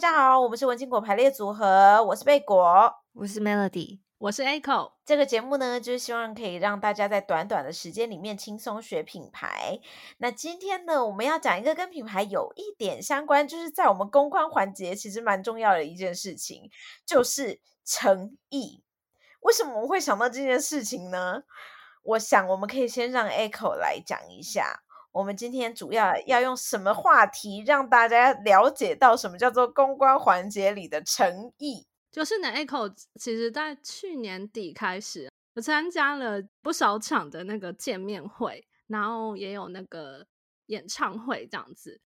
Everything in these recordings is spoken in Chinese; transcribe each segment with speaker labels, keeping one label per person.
Speaker 1: 家好，我们是文青果排列组合，我是贝果，
Speaker 2: 我是 Melody，
Speaker 3: 我是 Echo。
Speaker 1: 这个节目呢，就是希望可以让大家在短短的时间里面轻松学品牌。那今天呢，我们要讲一个跟品牌有一点相关，就是在我们公关环节其实蛮重要的一件事情，就是诚意。为什么我们会想到这件事情呢？我想我们可以先让 Echo 来讲一下。我们今天主要要用什么话题让大家了解到什么叫做公关环节里的诚意？
Speaker 3: 就是呢，Echo 其实在去年底开始，我参加了不少场的那个见面会，然后也有那个演唱会这样子。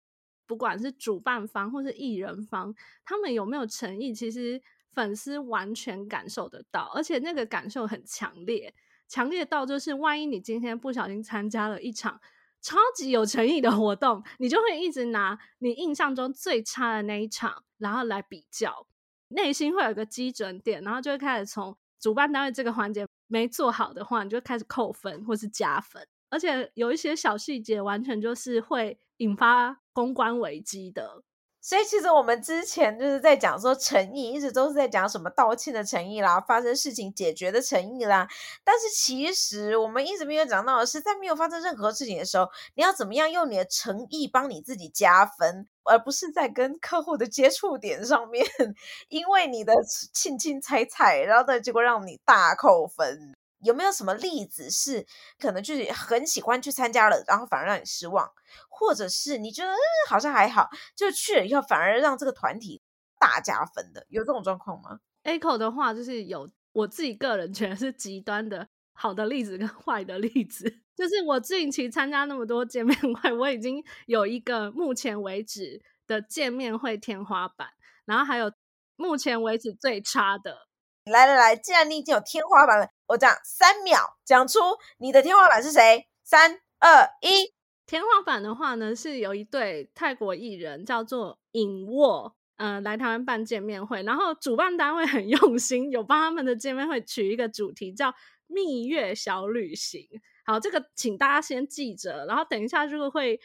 Speaker 3: 不管是主办方或是艺人方，他们有没有诚意，其实粉丝完全感受得到，而且那个感受很强烈，强烈到就是万一你今天不小心参加了一场。超级有诚意的活动，你就会一直拿你印象中最差的那一场，然后来比较，内心会有个基准点，然后就会开始从主办单位这个环节没做好的话，你就开始扣分或是加分，而且有一些小细节，完全就是会引发公关危机的。
Speaker 1: 所以其实我们之前就是在讲说诚意，一直都是在讲什么道歉的诚意啦，发生事情解决的诚意啦。但是其实我们一直没有讲到的是，在没有发生任何事情的时候，你要怎么样用你的诚意帮你自己加分，而不是在跟客户的接触点上面，因为你的轻轻踩踩，然后呢，结果让你大扣分。有没有什么例子是可能就是很喜欢去参加了，然后反而让你失望，或者是你觉得嗯好像还好，就去了以后反而让这个团体大加分的，有这种状况吗
Speaker 3: ？Echo 的话就是有，我自己个人觉得是极端的好的例子跟 坏的例子，就是我近期参加那么多见面会，我已经有一个目前为止的见面会天花板，然后还有目前为止最差的。
Speaker 1: 来来来，既然你已经有天花板了，我讲三秒讲出你的天花板是谁？三二一，
Speaker 3: 天花板的话呢，是有一对泰国艺人叫做尹沃，呃，来台湾办见面会，然后主办单位很用心，有帮他们的见面会取一个主题叫“蜜月小旅行”。好，这个请大家先记着，然后等一下就会。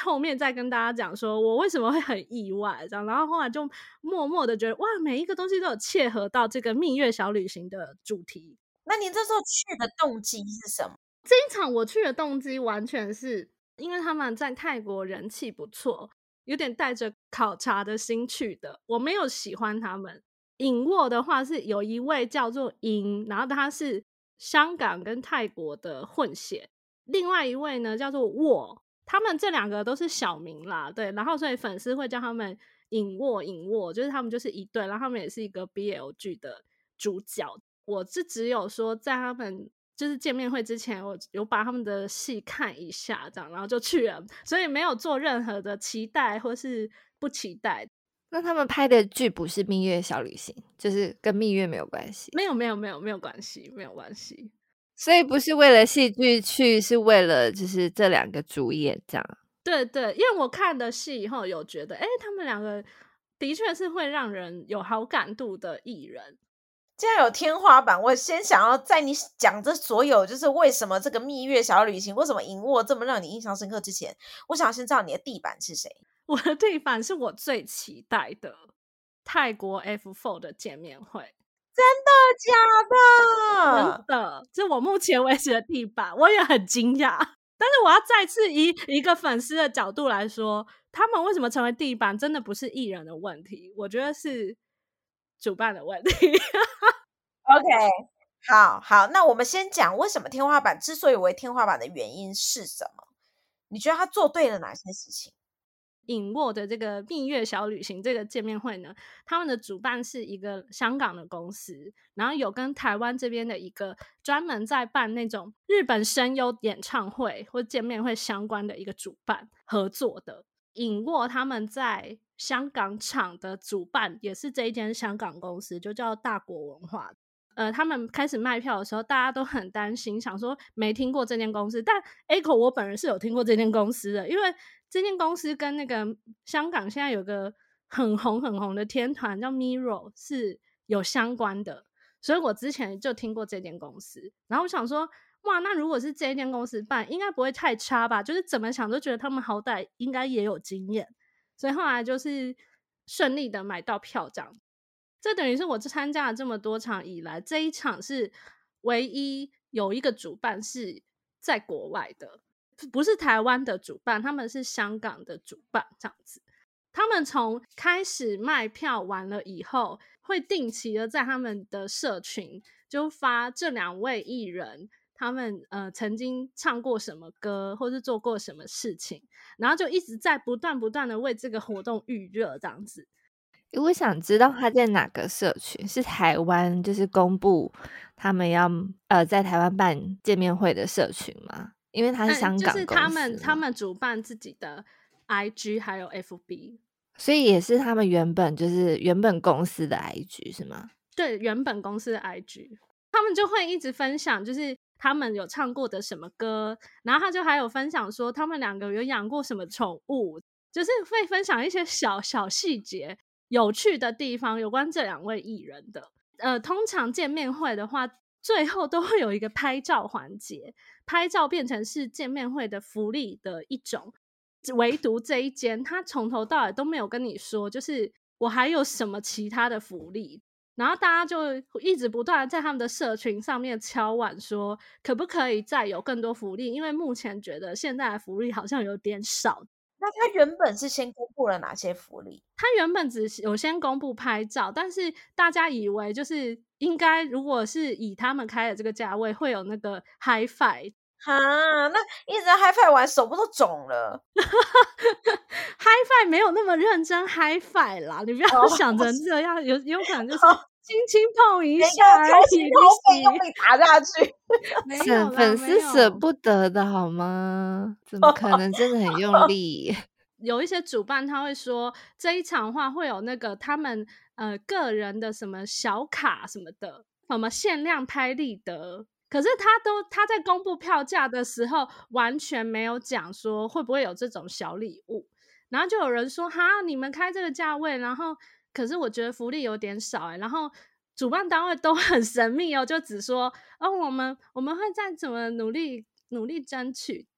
Speaker 3: 后面再跟大家讲说，我为什么会很意外，这样，然后后来就默默的觉得，哇，每一个东西都有切合到这个蜜月小旅行的主题。
Speaker 1: 那你这时候去的动机是什么？
Speaker 3: 这一场我去的动机完全是因为他们在泰国人气不错，有点带着考察的心去的。我没有喜欢他们。尹沃的话是有一位叫做尹，然后他是香港跟泰国的混血，另外一位呢叫做沃。他们这两个都是小名啦，对，然后所以粉丝会叫他们尹沃尹沃，就是他们就是一对，然后他们也是一个 BL 剧的主角。我是只有说在他们就是见面会之前，我有把他们的戏看一下，这样，然后就去了，所以没有做任何的期待或是不期待。
Speaker 2: 那他们拍的剧不是蜜月小旅行，就是跟蜜月没有关系？
Speaker 3: 没有没有没有没有关系，没有关系。
Speaker 2: 所以不是为了戏剧去，是为了就是这两个主演这样。
Speaker 3: 对对，因为我看的戏以后有觉得，哎，他们两个的确是会让人有好感度的艺人。
Speaker 1: 既然有天花板，我先想要在你讲这所有，就是为什么这个蜜月小旅行，为什么银卧这么让你印象深刻之前，我想先知道你的地板是谁。
Speaker 3: 我的地板是我最期待的泰国 F Four 的见面会。
Speaker 1: 真的假的？
Speaker 3: 真的，这我目前为止的地板，我也很惊讶。但是我要再次以一个粉丝的角度来说，他们为什么成为地板，真的不是艺人的问题，我觉得是主办的问题。
Speaker 1: OK，好好，那我们先讲为什么天花板之所以为天花板的原因是什么？你觉得他做对了哪些事情？
Speaker 3: 尹沃的这个蜜月小旅行这个见面会呢，他们的主办是一个香港的公司，然后有跟台湾这边的一个专门在办那种日本声优演唱会或见面会相关的一个主办合作的。尹沃他们在香港场的主办也是这一间香港公司，就叫大国文化。呃，他们开始卖票的时候，大家都很担心，想说没听过这间公司，但 Echo 我本人是有听过这间公司的，因为。这间公司跟那个香港现在有个很红很红的天团叫 MIRO 是有相关的，所以我之前就听过这间公司。然后我想说，哇，那如果是这间公司办，应该不会太差吧？就是怎么想都觉得他们好歹应该也有经验。所以后来就是顺利的买到票这样。这等于是我参加了这么多场以来，这一场是唯一有一个主办是在国外的，不是台湾的主办，他们是香港的主办这样子。他们从开始卖票完了以后，会定期的在他们的社群就发这两位艺人他们呃曾经唱过什么歌，或是做过什么事情，然后就一直在不断不断的为这个活动预热这样子。
Speaker 2: 我想知道他在哪个社群？是台湾就是公布他们要呃在台湾办见面会的社群吗？因为他是香港，
Speaker 3: 就是他们他们主办自己的 IG 还有 FB。
Speaker 2: 所以也是他们原本就是原本公司的 IG 是吗？
Speaker 3: 对，原本公司的 IG，他们就会一直分享，就是他们有唱过的什么歌，然后他就还有分享说他们两个有养过什么宠物，就是会分享一些小小细节、有趣的地方，有关这两位艺人的。呃，通常见面会的话，最后都会有一个拍照环节，拍照变成是见面会的福利的一种。唯独这一间，他从头到尾都没有跟你说，就是我还有什么其他的福利。然后大家就一直不断在他们的社群上面敲碗说，可不可以再有更多福利？因为目前觉得现在的福利好像有点少。
Speaker 1: 那他原本是先公布了哪些福利？
Speaker 3: 他原本只有先公布拍照，但是大家以为就是应该，如果是以他们开的这个价位，会有那个 Hi-Fi。
Speaker 1: 啊，那一直在 HiFi 玩，手不都肿了？
Speaker 3: HiFi 没有那么认真 HiFi 啦，你不要想成 这样，有有可能就是轻轻碰一下而已，
Speaker 1: 被用力打下去。
Speaker 2: 粉粉丝舍不得的好吗？怎么可能真的很用力？
Speaker 3: 有一些主办他会说，这一场的话会有那个他们呃个人的什么小卡什么的，什么限量拍立得。可是他都他在公布票价的时候完全没有讲说会不会有这种小礼物，然后就有人说哈，你们开这个价位，然后可是我觉得福利有点少哎，然后主办单位都 很神秘哦，就只说哦，我们我们会再怎么努力努力争取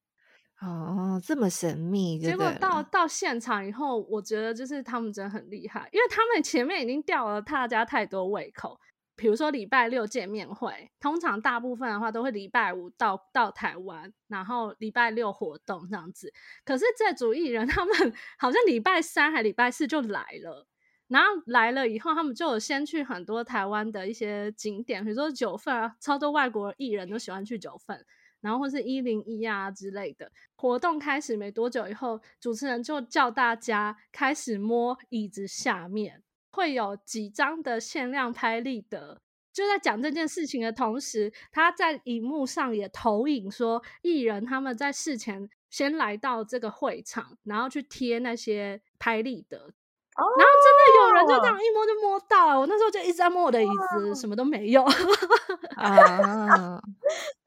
Speaker 2: 哦，这么神秘，
Speaker 3: 结果到到现场以后，我觉得就是他们真的很厉害，因为他们前面已经吊了大家太多胃口。比如说礼拜六见面会，通常大部分的话都会礼拜五到到台湾，然后礼拜六活动这样子。可是这组艺人 他们好像礼拜三还礼拜四就来了，然后来了以后，他们就有先去很多台湾的一些景点，比如说九份啊，超多外国艺人都喜欢去九份，然后或是一零一啊之类的。活动开始没多久以后，主持人就叫大家开始摸椅子下面。会有几张的限量拍立得，就在讲这件事情的同时，他在荧幕上也投影说，艺人他们在事前先来到这个会场，然后去贴那些拍立得，哦、然后真的有人就这样！一摸就摸到，我那时候就一直在摸我的椅子，什么都没有，啊、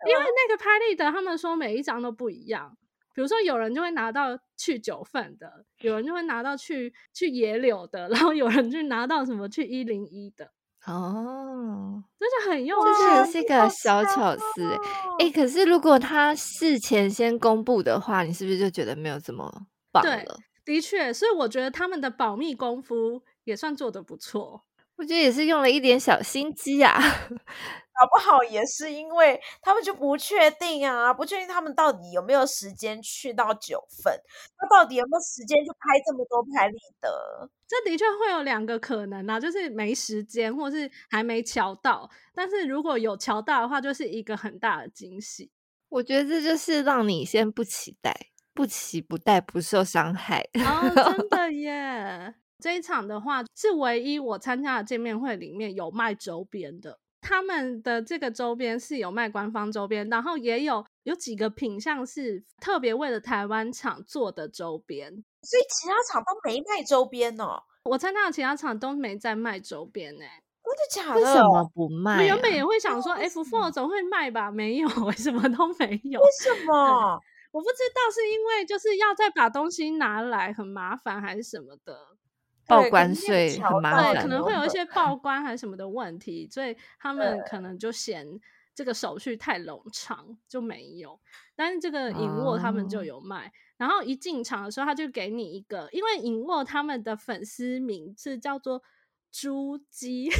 Speaker 3: 因为那个拍立得他们说每一张都不一样。比如说，有人就会拿到去九份的，有人就会拿到去去野柳的，然后有人就拿到什么去一零一的
Speaker 2: 哦，
Speaker 3: 这就很用
Speaker 2: 心，这是一个小巧思哎、欸。可是如果他事前先公布的话，你是不是就觉得没有这么棒了？
Speaker 3: 对，的确，所以我觉得他们的保密功夫也算做得不错。
Speaker 2: 我觉得也是用了一点小心机啊，
Speaker 1: 搞不好也是因为他们就不确定啊，不确定他们到底有没有时间去到九份，他到底有没有时间去拍这么多拍立得？
Speaker 3: 这的确会有两个可能啊，就是没时间，或是还没瞧到。但是如果有瞧到的话，就是一个很大的惊喜。
Speaker 2: 我觉得这就是让你先不期待，不期不待，不受伤害。
Speaker 3: 哦，真的耶！这一场的话是唯一我参加的见面会里面有卖周边的，他们的这个周边是有卖官方周边，然后也有有几个品项是特别为了台湾厂做的周边，
Speaker 1: 所以其他厂都没卖周边哦。
Speaker 3: 我参加的其他厂都没在卖周边呢，
Speaker 1: 真的假的？
Speaker 2: 为什么不卖啊？
Speaker 3: 我原本也会想说，F Four 总会卖吧，没有，什么都没有。
Speaker 1: 为什么？
Speaker 3: 我不知道是因为就是要再把东西拿来很麻烦，还是什么的。
Speaker 2: 报关税很麻烦，
Speaker 3: 对，可能会有一些报关还是什么的问题，所以他们可能就嫌这个手续太冗长就没有。但是这个影沃他们就有卖，哦、然后一进场的时候他就给你一个，因为影沃他们的粉丝名字叫做猪鸡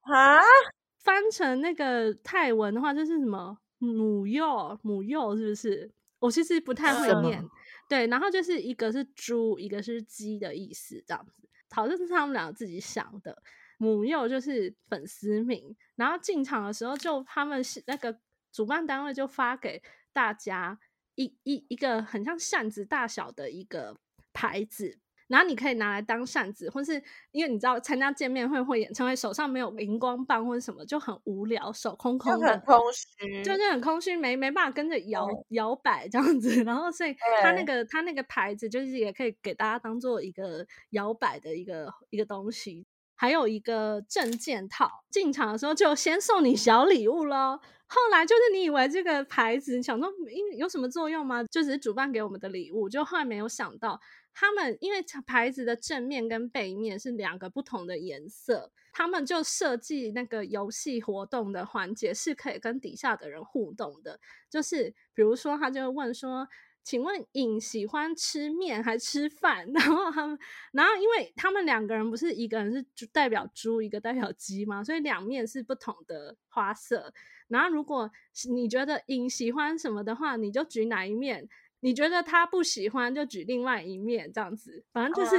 Speaker 1: 啊，
Speaker 3: 翻成那个泰文的话就是什么母幼母幼是不是？我其实不太会念，对，然后就是一个是猪，一个是鸡的意思，这样子，好像是他们两个自己想的。母幼就是粉丝名，然后进场的时候就他们是那个主办单位就发给大家一一一个很像扇子大小的一个牌子。然后你可以拿来当扇子，或是因为你知道参加见面会或演唱会，手上没有荧光棒或者什么就很无聊，手空空的，
Speaker 1: 很空虚，
Speaker 3: 就是很空虚，没没办法跟着摇摇摆这样子。然后所以他那个他那个牌子就是也可以给大家当做一个摇摆的一个一个东西。还有一个证件套，进场的时候就先送你小礼物喽。后来就是你以为这个牌子想说有什么作用吗？就只是主办给我们的礼物，就后来没有想到。他们因为牌子的正面跟背面是两个不同的颜色，他们就设计那个游戏活动的环节是可以跟底下的人互动的。就是比如说，他就问说：“请问尹喜欢吃面还吃饭？” 然后他们，然后因为他们两个人不是一个人是代表猪，一个代表鸡嘛，所以两面是不同的花色。然后如果你觉得尹喜欢什么的话，你就举哪一面。你觉得他不喜欢，就举另外一面这样子，反正就是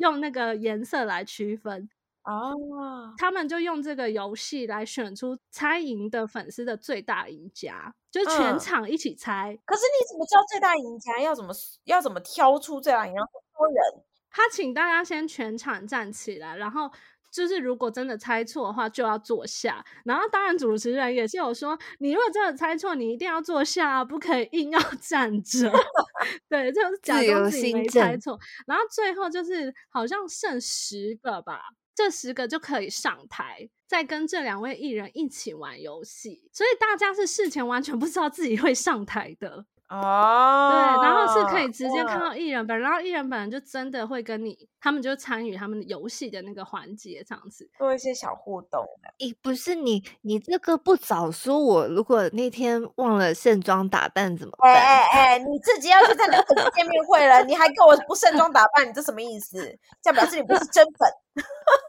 Speaker 3: 用那个颜色来区分
Speaker 1: 哦。
Speaker 3: 他们就用这个游戏来选出猜赢的粉丝的最大赢家，就全场一起猜。
Speaker 1: 可是你怎么知道最大赢家？要怎么要怎么挑出最大赢家？多人，
Speaker 3: 他请大家先全场站起来，然后。就是如果真的猜错的话，就要坐下。然后当然主持人也是有说，你如果真的猜错，你一定要坐下，不可以硬要 站着。对，就是假装自己没猜错。然后最后就是好像剩十个吧，这十个就可以上台，再跟这两位艺人一起玩游戏。所以大家是事前完全不知道自己会上台的。
Speaker 1: 哦，
Speaker 3: 对，然后是可以直接看到艺人本人，然后艺人本人就真的会跟你，他们就参与他们的游戏的那个环节，这样子
Speaker 1: 做一些小互动。
Speaker 2: 诶，不是你，你这个不早说，我如果那天忘了盛装打扮怎么办？
Speaker 1: 哎哎哎，你自己要去参加粉丝见面会了，你还跟我不盛装打扮，你这什么意思？这样表示你不是真粉。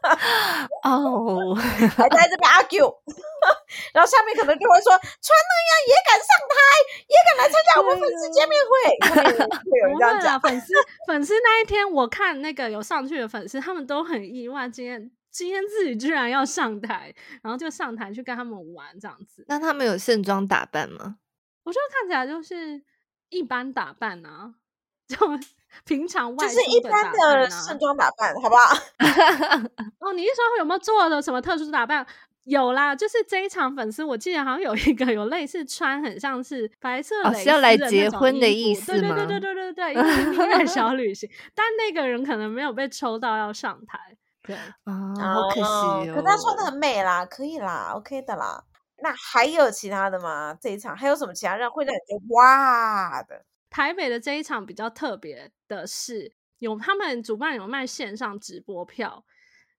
Speaker 2: 哦，
Speaker 1: 还在这边 argue，然后下面可能就会说，穿那样也敢上台，也敢来参加我们粉丝见面会，会有人这样讲。
Speaker 3: 粉丝粉丝那一天，我看那个有上去的粉丝，他们都很意外，今天今天自己居然要上台，然后就上台去跟他们玩这样子。
Speaker 2: 那他们有盛装打扮吗？
Speaker 3: 我觉得看起来就是一般打扮啊，就。平常外、啊、
Speaker 1: 就是一般的盛装打扮，好不好？
Speaker 3: 哦，你是说有没有做的什么特殊打扮？有啦，就是这一场粉丝，我记得好像有一个有类似穿很像是白色蕾丝的、哦、是要来结婚的意思吗？对对对对对对对，音乐小旅行，但那个人可能没有被抽到要上台。对
Speaker 2: 啊，好可惜哦。
Speaker 1: 可他穿的很美啦，可以啦，OK 的啦。那还有其他的吗？这一场还有什么其他人会让你觉得哇的？
Speaker 3: 台北的这一场比较特别的是，有他们主办有卖线上直播票，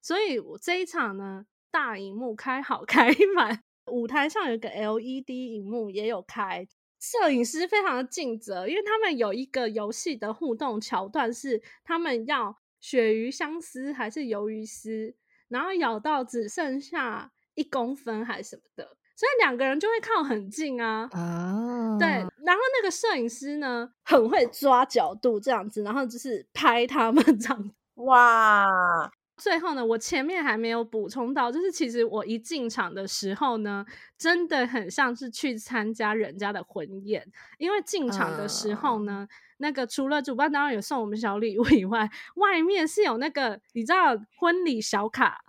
Speaker 3: 所以我这一场呢，大荧幕开好 开满，舞台上有个 LED 荧幕也有开，摄影师非常的尽责，因为他们有一个游戏的互动桥段是，他们要鳕鱼相思还是鱿鱼丝，然后咬到只剩下一公分还是什么的。所以两个人就会靠很近啊，
Speaker 2: 啊，
Speaker 3: 对，然后那个摄影师呢，很会抓角度这样子，然后就是拍他们这样子。
Speaker 1: 哇，
Speaker 3: 最后呢，我前面还没有补充到，就是其实我一进场的时候呢，真的很像是去参加人家的婚宴，因为进场的时候呢，啊、那个除了主办当然有送我们小礼物以外，外面是有那个你知道婚礼小卡。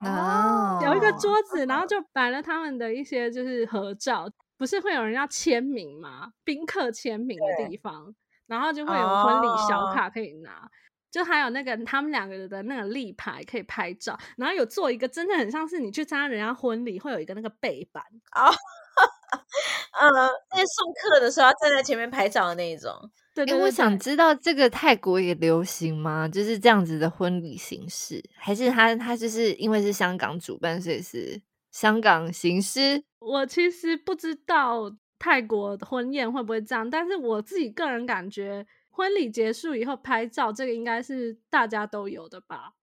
Speaker 2: 哦，
Speaker 3: 有一个桌子，然后就摆了他们的一些就是合照，不是会有人要签名吗？宾客签名的地方，然后就会有婚礼小卡可以拿，哦、就还有那个他们两个人的那个立牌可以拍照，然后有做一个真的很像是你去参加人家婚礼会有一个那个背板
Speaker 1: 啊，嗯，那送客的时候要站在前面拍照的那一种。
Speaker 3: 对，对，对，
Speaker 2: 因为我想知道这个泰国也流行吗？就是这样子的婚礼形式，还是他他就是因为是香港主办，所以是香港形式。
Speaker 3: 我其实不知道泰国婚宴会不会这样，但是我自己个人感觉，婚礼结束以后拍照，这个应该是大家都有的吧。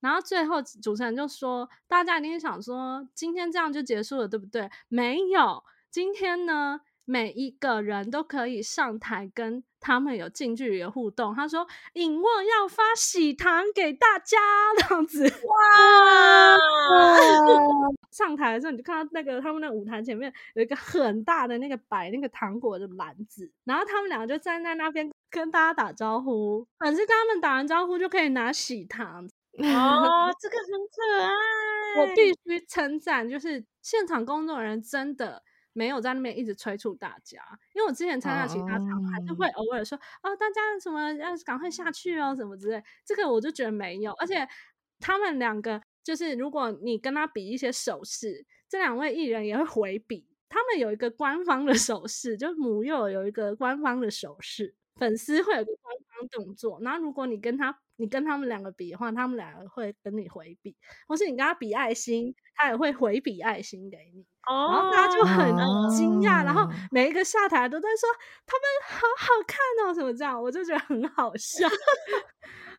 Speaker 3: 然后最后主持人就说，大家一定想说，今天这样就结束了，对不对？没有，今天呢，每一个人都可以上台跟他们有近距离的互动。他说，尹沃要发喜糖给大家，这样子。哇！上台的时候，你就看到那个他们那舞台前面有一个很大的那个摆那个糖果的篮子，然后他们两个就站在那边跟大家打招呼。反正跟他们打完招呼就可以拿喜糖。
Speaker 1: 哦，这个很可爱。
Speaker 3: 我必须称赞，就是现场工作人员真的没有在那边一直催促大家。因为我之前参加其他场，还是会偶尔说：“ oh. 哦，大家什么要赶快下去哦，什么之类。”这个我就觉得没有。而且他们两个，就是如果你跟他比一些手势，这两位艺人也会回比。他们有一个官方的手势，就是母幼有一个官方的手势，粉丝会有个官方动作。然后如果你跟他。你跟他们两个比的话，他们两个会跟你回比，或是你跟他比爱心，他也会回比爱心给你。哦，然后大家就很惊讶，然后每一个下台都在说他们好好看哦，什么这样，我就觉得很好笑。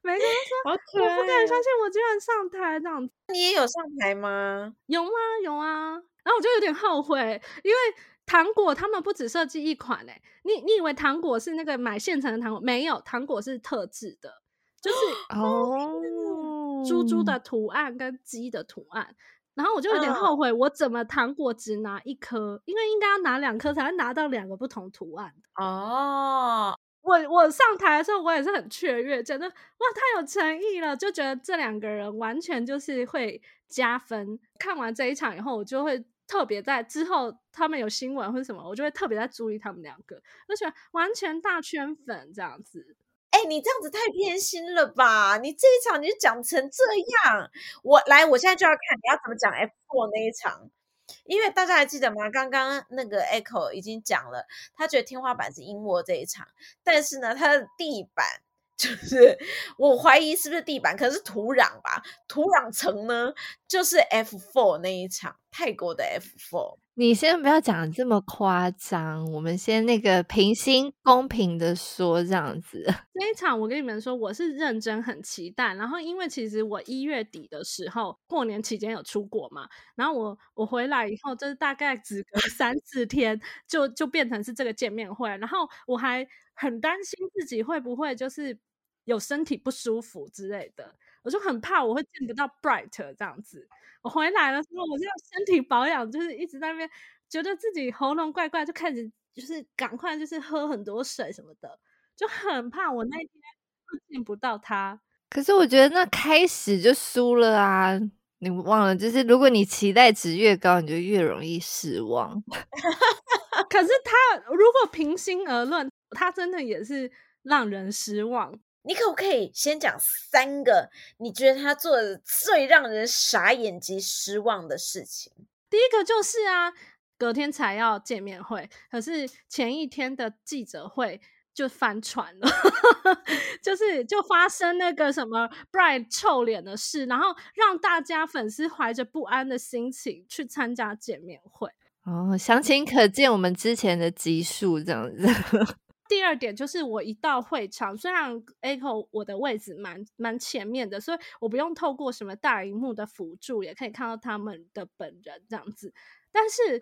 Speaker 3: 每个人说，我不敢相信我居然上台这样。
Speaker 1: 你也有上台吗？
Speaker 3: 有吗？有啊。然后我就有点后悔，因为糖果他们不只设计一款诶，你你以为糖果是那个买现成的糖果？没有，糖果是特制的。就是哦，猪猪的图案跟鸡的图案，然后我就有点后悔，我怎么糖果只拿一颗？因为应该要拿两颗才能拿到两个不同图案
Speaker 1: 哦。
Speaker 3: 我我上台的时候，我也是很雀跃，觉得哇，太有诚意了，就觉得这两个人完全就是会加分。看完这一场以后，我就会特别在之后他们有新闻或者什么，我就会特别在注意他们两个，而且完全大圈粉这样子。
Speaker 1: 哎、你这样子太偏心了吧？你这一场你就讲成这样，我来，我现在就要看你要怎么讲 F four 那一场，因为大家还记得吗？刚刚那个 Echo 已经讲了，他觉得天花板是阴窝这一场，但是呢，他的地板就是我怀疑是不是地板，可能是土壤吧？土壤层呢，就是 F four 那一场，泰国的 F four。
Speaker 2: 你先不要讲这么夸张，我们先那个平心公平的说这样子。
Speaker 3: 那一场我跟你们说，我是认真很期待。然后因为其实我一月底的时候过年期间有出国嘛，然后我我回来以后就是大概只隔三四天就就变成是这个见面会，然后我还很担心自己会不会就是有身体不舒服之类的，我就很怕我会见不到 Bright 这样子。我回来的时候，我就身体保养，就是一直在那边觉得自己喉咙怪怪，就开始就是赶快就是喝很多水什么的，就很怕我那天会见不到他。
Speaker 2: 可是我觉得那开始就输了啊！你忘了，就是如果你期待值越高，你就越容易失望。
Speaker 3: 可是他如果平心而论，他真的也是让人失望。
Speaker 1: 你可不可以先讲三个你觉得他做的最让人傻眼及失望的事情？
Speaker 3: 第一个就是啊，隔天才要见面会，可是前一天的记者会就翻船了，就是就发生那个什么 Bright 臭脸的事，然后让大家粉丝怀着不安的心情去参加见面会。
Speaker 2: 哦，详情可见我们之前的集数这样子。
Speaker 3: 第二点就是，我一到会场，虽然 Echo 我的位置蛮蛮前面的，所以我不用透过什么大荧幕的辅助，也可以看到他们的本人这样子。但是，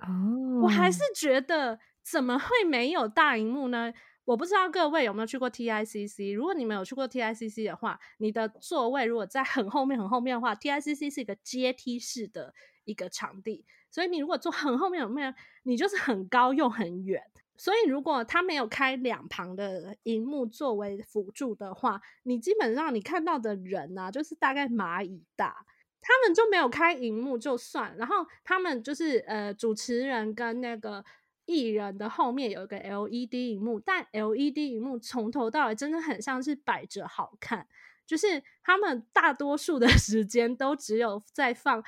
Speaker 3: 我还是觉得怎么会没有大荧幕呢？我不知道各位有没有去过 TICC。如果你们有去过 TICC 的话，你的座位如果在很后面很后面的话，TICC 是一个阶梯式的一个场地，所以你如果坐很后面很后面，你就是很高又很远。所以，如果他没有开两旁的荧幕作为辅助的话，你基本上你看到的人呢、啊，就是大概蚂蚁大。他们就没有开荧幕就算，然后他们就是呃，主持人跟那个艺人的后面有一个 LED 荧幕，但 LED 荧幕从头到尾真的很像是摆着好看，就是他们大多数的时间都只有在放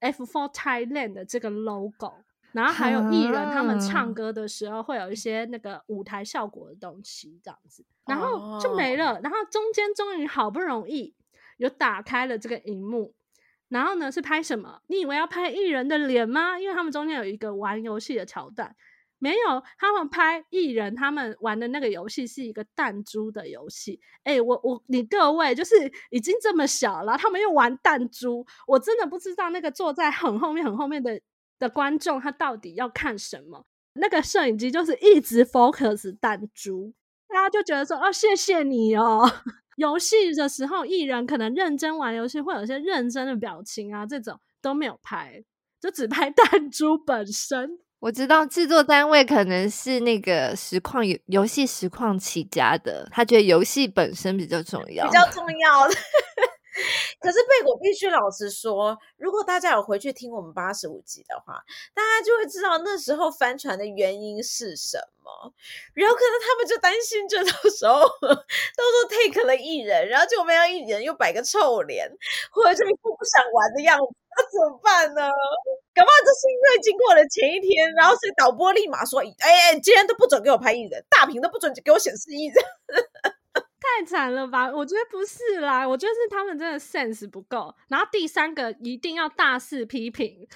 Speaker 3: F4 Thailand 的这个 logo。然后还有艺人，他们唱歌的时候会有一些那个舞台效果的东西，这样子，然后就没了。然后中间终于好不容易有打开了这个荧幕，然后呢是拍什么？你以为要拍艺人的脸吗？因为他们中间有一个玩游戏的桥段。没有，他们拍艺人，他们玩的那个游戏是一个弹珠的游戏。哎，我我你各位就是已经这么小了，他们又玩弹珠，我真的不知道那个坐在很后面很后面的的观众他到底要看什么。那个摄影机就是一直 focus 弹珠，大家就觉得说哦，谢谢你哦。游戏的时候，艺人可能认真玩游戏，会有一些认真的表情啊，这种都没有拍，就只拍 弹珠本身。
Speaker 2: 我知道制作单位可能是那个实况游游戏实况起家的，他觉得游戏本身比较重要，
Speaker 1: 比较重要的。可是贝果必须老实说，如果大家有回去听我们八十五集的话，大家就会知道那时候翻船的原因是什么。然后可能他们就担心，就 到时候到时候 take 了艺人，然后就没有艺人又摆个臭脸，或者是一副不想玩的样子，那怎么办呢？搞不好这是因为经过了前一天，然后所以导播立马说：“哎、哎，今天都不准给我拍艺人，大屏都不准给我显示艺人。”
Speaker 3: 太惨了吧？我觉得不是啦，我觉得是他们真的 sense 不够。然后第三个一定要大肆批评，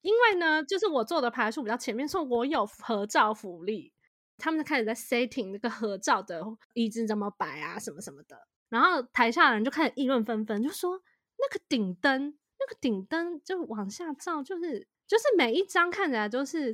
Speaker 3: 因为呢，就是我做的排数比较前面，说我有合照福利，他们就开始在 setting 那个合照的椅子怎么摆啊，什么什么的。然后台下的人就开始议论纷纷，就说那个顶灯，那个顶灯就往下照，就是就是每一张看起来都是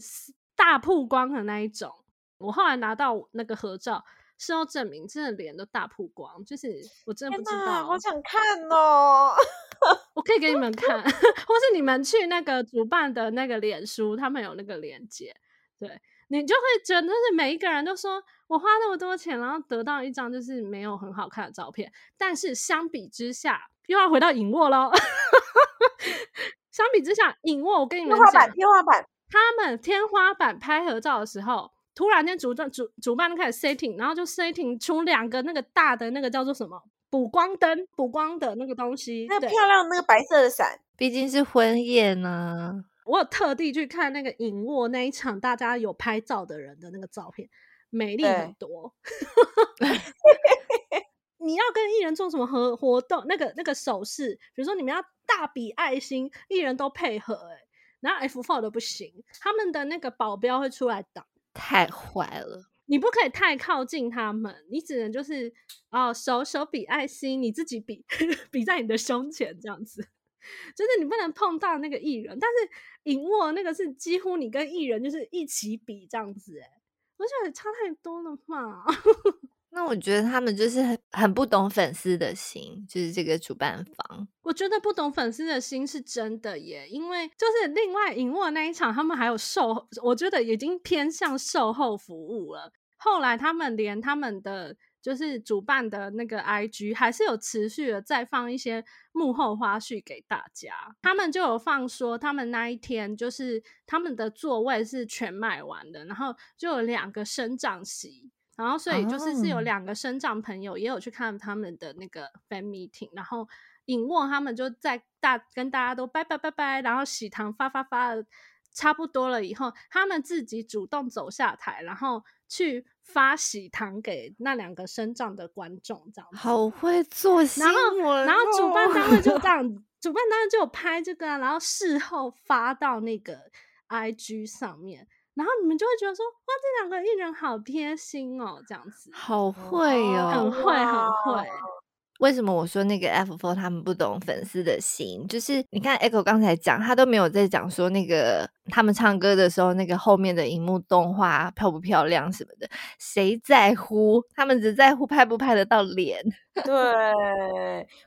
Speaker 3: 大曝光的那一种。我后来拿到那个合照。事后证明，真的脸都大曝光，就是我真的不知道，
Speaker 1: 好想看哦！
Speaker 3: 我可以给你们看，或是你们去那个主办的那个脸书，他们有那个链接，对，你就会觉得是每一个人都说我花那么多钱，然后得到一张就是没有很好看的照片，但是相比之下，又要回到影卧喽。相比之下，影卧我跟你们讲，
Speaker 1: 天花板，天花板，
Speaker 3: 他们天花板拍合照的时候。突然间主办主主办就开始 setting，然后就 setting 出两个那个大的那个叫做什么补光灯，补光的那个东西，
Speaker 1: 那个漂亮那个白色的伞，
Speaker 2: 毕竟是婚宴呢。
Speaker 3: 我有特地去看那个影卧那一场，大家有拍照的人的那个照片，美丽很多。你要跟艺人做什么活活动？那个那个手势，比如说你们要大比爱心，艺人都配合哎、欸，然后 F four 的不行，他们的那个保镖会出来挡。
Speaker 2: 太坏了！
Speaker 3: 你不可以太靠近他们，你只能就是哦，手手比爱心，你自己比 比在你的胸前这样子，就是你不能碰到那个艺人，但是影卧那个是几乎你跟艺人就是一起比这样子，哎，我觉得差太多了嘛。
Speaker 2: 那我觉得他们就是很很不懂粉丝的心，就是这个主办方。
Speaker 3: 我觉得不懂粉丝的心是真的耶，因为就是另外荧幕那一场，他们还有售，我觉得已经偏向售后服务了。后来他们连他们的就是主办的那个 IG 还是有持续的再放一些幕后花絮给大家。他们就有放说，他们那一天就是他们的座位是全卖完的，然后就有两个生长席。然后，所以就是是有两个生长朋友也有去看他们的那个 fan meeting，然后尹卧他们就在大跟大家都拜拜拜拜，然后喜糖发发发的差不多了以后，他们自己主动走下台，然后去发喜糖给那两个生长的观众，这样子。
Speaker 2: 好会做新闻。
Speaker 3: 然后，然后主办单位就这样，主办单位就有拍这个，然后事后发到那个 IG 上面。然后你们就会觉得说，哇，这两个艺人好贴心哦，这样子，
Speaker 2: 好会哦，
Speaker 3: 很会，很会。
Speaker 2: 为什么我说那个 F Four 他们不懂粉丝的心？就是你看 Echo 刚才讲，他都没有在讲说那个他们唱歌的时候，那个后面的荧幕动画漂不漂亮什么的，谁在乎？他们只在乎拍不拍得到脸。
Speaker 1: 对，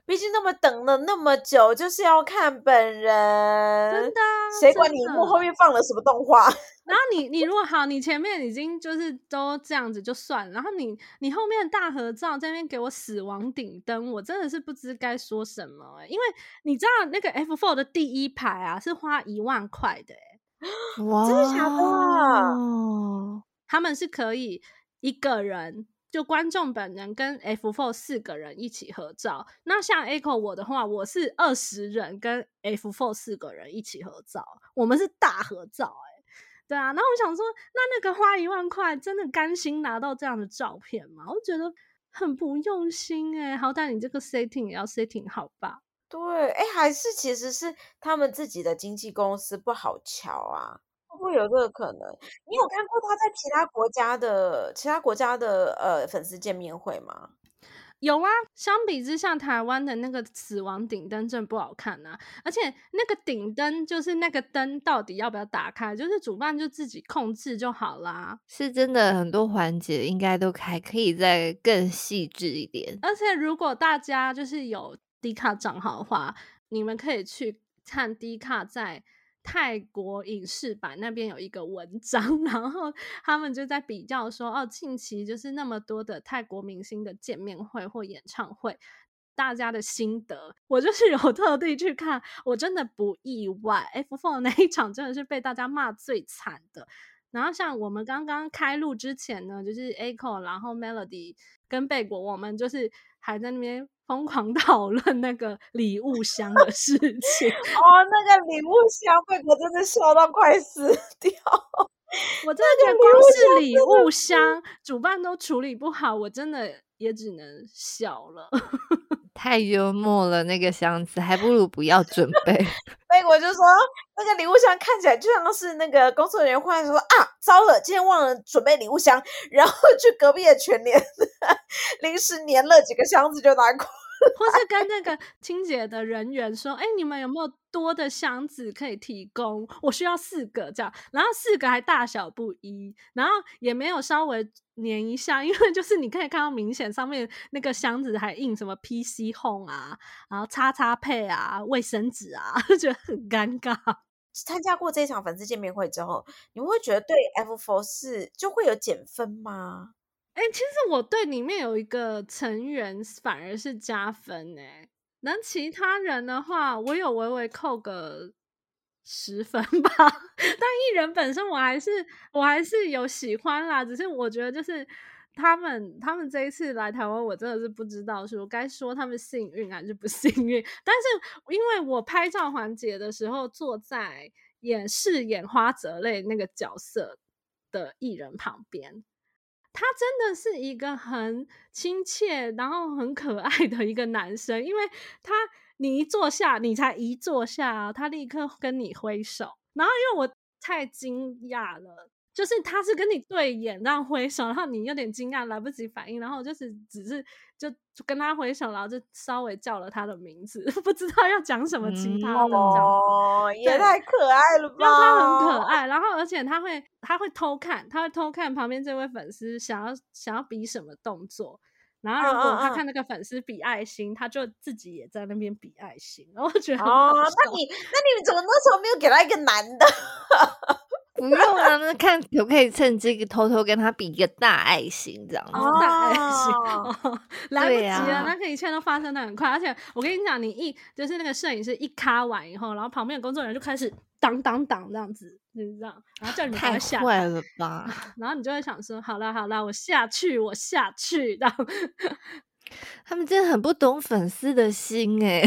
Speaker 1: 毕竟那么等了那么久，就是要看本人。
Speaker 3: 真的，
Speaker 1: 谁管你荧幕后面放了什么动画？
Speaker 3: 然后你你如果好，你前面已经就是都这样子就算，然后你你后面大合照在那边给我死亡顶灯，我真的是不知该说什么、欸、因为你知道那个 F four 的第一排啊是花一万块的、欸，
Speaker 2: 哇，
Speaker 1: 真的假的？
Speaker 3: 他们是可以一个人就观众本人跟 F Four 四个人一起合照，那像 Echo 我的话，我是二十人跟 F Four 四个人一起合照，我们是大合照、欸对啊，然后我想说，那那个花一万块，真的甘心拿到这样的照片吗？我觉得很不用心哎、欸，好歹你这个 setting 也要 setting 好吧？
Speaker 1: 对，哎，还是其实是他们自己的经纪公司不好瞧啊，会不会有这个可能？你有看过他在其他国家的其他国家的呃粉丝见面会吗？
Speaker 3: 有啊，相比之下，台湾的那个死亡顶灯真不好看啊！而且那个顶灯就是那个灯到底要不要打开，就是主办就自己控制就好啦。
Speaker 2: 是真的，很多环节应该都还可以再更细致一点。
Speaker 3: 而且如果大家就是有 D 卡账号的话，你们可以去看 D 卡在。泰国影视版那边有一个文章，然后他们就在比较说，哦，近期就是那么多的泰国明星的见面会或演唱会，大家的心得。我就是有特地去看，我真的不意外，F Four 那一场真的是被大家骂最惨的。然后像我们刚刚开录之前呢，就是 Echo，然后 Melody 跟贝果，我们就是还在那边。疯狂 讨论那个礼物箱的事情
Speaker 1: 哦，那个礼物箱，被我真的笑到快死掉。
Speaker 3: 我真的觉得光是礼物箱，主办都处理不好，我真的也只能笑了。
Speaker 2: 太幽默了，那个箱子还不如不要准
Speaker 1: 备。我就说，那个礼物箱看起来就像是那个工作人员忽然说啊，糟了，今天忘了准备礼物箱，然后去隔壁的全联 临时粘了几个箱子就拿过。
Speaker 3: 或是跟那个清洁的人员说：“哎、欸，你们有没有多的箱子可以提供？我需要四个这样，然后四个还大小不一，然后也没有稍微粘一下，因为就是你可以看到明显上面那个箱子还印什么 PC Home 啊，然后叉叉配啊，卫生纸啊，就觉得很尴尬。
Speaker 1: 参加过这一场粉丝见面会之后，你们会觉得对 F Four 是就会有减分吗？”
Speaker 3: 哎、其实我对里面有一个成员反而是加分哎，那其他人的话，我有微微扣个十分吧。但艺人本身，我还是我还是有喜欢啦，只是我觉得就是他们他们这一次来台湾，我真的是不知道是我该说他们幸运还是不 幸运。但是因为我拍照环节的时候，坐在演饰演花泽类那个角色的艺人旁边。他真的是一个很亲切，然后很可爱的一个男生，因为他你一坐下，你才一坐下，他立刻跟你挥手，然后因为我太惊讶了。就是他是跟你对眼，然后挥手，然后你有点惊讶，来不及反应，然后就是只是就跟他挥手，然后就稍微叫了他的名字，不知道要讲什么其他的。
Speaker 1: 哦，也太可爱了吧！
Speaker 3: 他很可爱，然后而且他会他会偷看，他会偷看旁边这位粉丝想要想要比什么动作，然后如果他看那个粉丝比爱心，他就自己也在那边比爱心，然 后我觉得
Speaker 1: 哦，那你那你怎么那时候没有给他一个男的？
Speaker 2: 不用啊，那看 可不可以趁这个偷偷跟他比一个大爱心，这样子。
Speaker 3: 哦、大爱心，哦、来不及了，那个一切都发生的很快。而且我跟你讲，你一就是那个摄影师一卡完以后，然后旁边的工作人员就开始当当当这样子，就是这样，然后叫你们快下。太
Speaker 2: 坏了吧？
Speaker 3: 然后你就会想说，好了好了，我下去，我下去。然后
Speaker 2: 他们真的很不懂粉丝的心哎。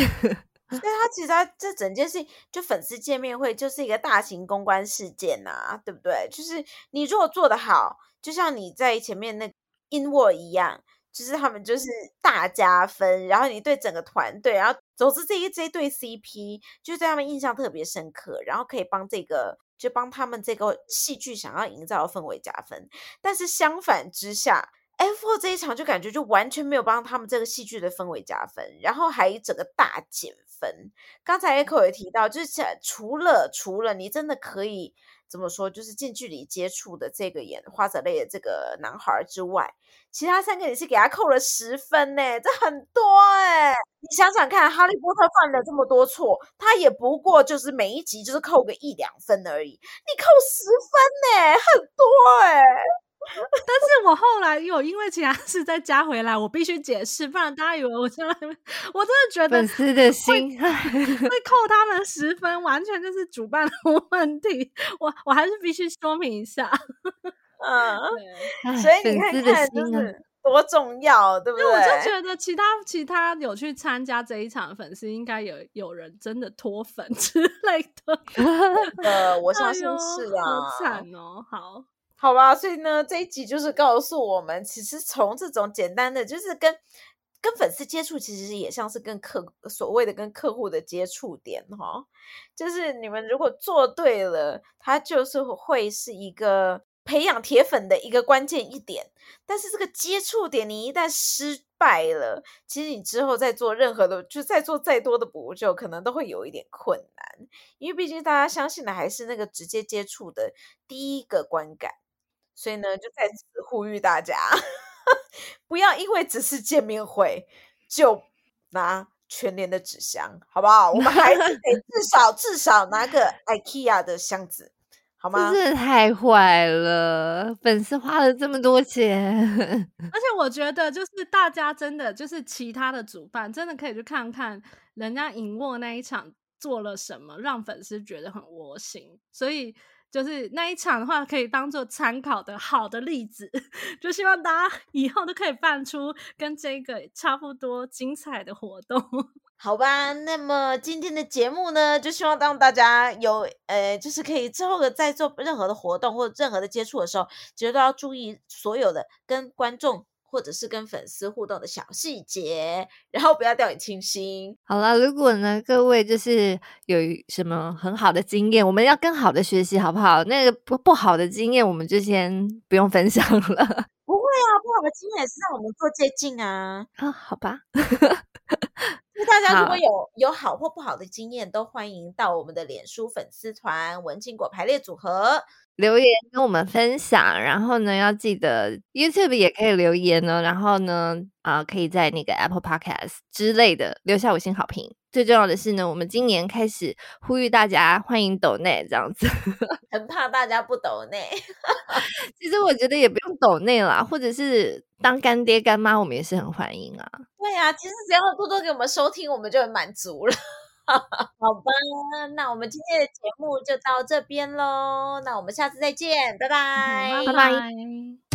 Speaker 1: 所以他其实他这整件事情，就粉丝见面会就是一个大型公关事件呐、啊，对不对？就是你如果做得好，就像你在前面那 INWOR 一样，就是他们就是大加分。然后你对整个团队，然后总之这一这一对 CP 就在他们印象特别深刻，然后可以帮这个就帮他们这个戏剧想要营造的氛围加分。但是相反之下。F4 这一场就感觉就完全没有帮他们这个戏剧的氛围加分，然后还整个大减分。刚才 Echo 也提到，就是除了除了你真的可以怎么说，就是近距离接触的这个演花泽类的这个男孩之外，其他三个你是给他扣了十分呢，这很多哎。你想想看，哈利波特犯了这么多错，他也不过就是每一集就是扣个一两分而已，你扣十分呢，很多哎。
Speaker 3: 但是我后来又因为其他事再加回来，我必须解释，不然大家以为我真的，我真的觉得
Speaker 2: 粉丝的心
Speaker 3: 会扣他们十分，完全就是主办的问题。我我还是必须说明一下，
Speaker 1: 嗯，所以你看看就是多重要，对不
Speaker 3: 对？我就觉得其他其他有去参加这一场的粉丝，应该有有人真的脱粉之 类的。
Speaker 1: 呃，我相信是啊，
Speaker 3: 好惨哦，好。
Speaker 1: 好吧，所以呢，这一集就是告诉我们，其实从这种简单的，就是跟跟粉丝接触其实也像是跟客所谓的跟客户的接触点哈，就是你们如果做对了，它就是会是一个培养铁粉的一个关键一点。但是这个接触点你一旦失败了，其实你之后再做任何的，就再做再多的补救，可能都会有一点困难，因为毕竟大家相信的还是那个直接接触的第一个观感。所以呢，就在此呼吁大家。不要因为只是见面会就拿全年的纸箱，好不好？我们还是得 至少至少拿个 IKEA 的箱子，好吗？
Speaker 2: 真的太坏了！粉丝花了这么多钱，
Speaker 3: 而且我觉得就是大家真的就是其他的主办真的可以去看看人家银幕那一场做了什么，让粉丝觉得很窝心，所以。就是那一场的话，可以当做参考的好的例子，就希望大家以后都可以办出跟这个差不多精彩的活动，
Speaker 1: 好吧？那么今天的节目呢，就希望当大家有呃，就是可以之后的在做任何的活动或任何的接触的时候，其实都要注意所有的跟观众。或者是跟粉丝互动的小细节，然后不要掉以轻心。
Speaker 2: 好了，如果呢，各位就是有什么很好的经验，我们要更好的学习，好不好？那个不不好的经验，我们就先不用分享了。
Speaker 1: 不会啊，不好的经验也是让我们做借鉴啊。
Speaker 2: 啊，好吧。
Speaker 1: 那大家如果有有好或不好的经验，都欢迎到我们的脸书粉丝团“文青果排列组合”。
Speaker 2: 留言跟我们分享，然后呢，要记得 YouTube 也可以留言呢，然后呢，啊、呃，可以在那个 Apple Podcast 之类的留下五星好评。最重要的是呢，我们今年开始呼吁大家欢迎抖内这样子，
Speaker 1: 很怕大家不抖内。
Speaker 2: 其实我觉得也不用抖内啦，或者是当干爹干妈，我们也是很欢迎啊。
Speaker 1: 对啊，其实只要多多给我们收听，我们就很满足了。好吧，那我们今天的节目就到这边喽。那我们下次再见，拜拜，
Speaker 2: 拜拜。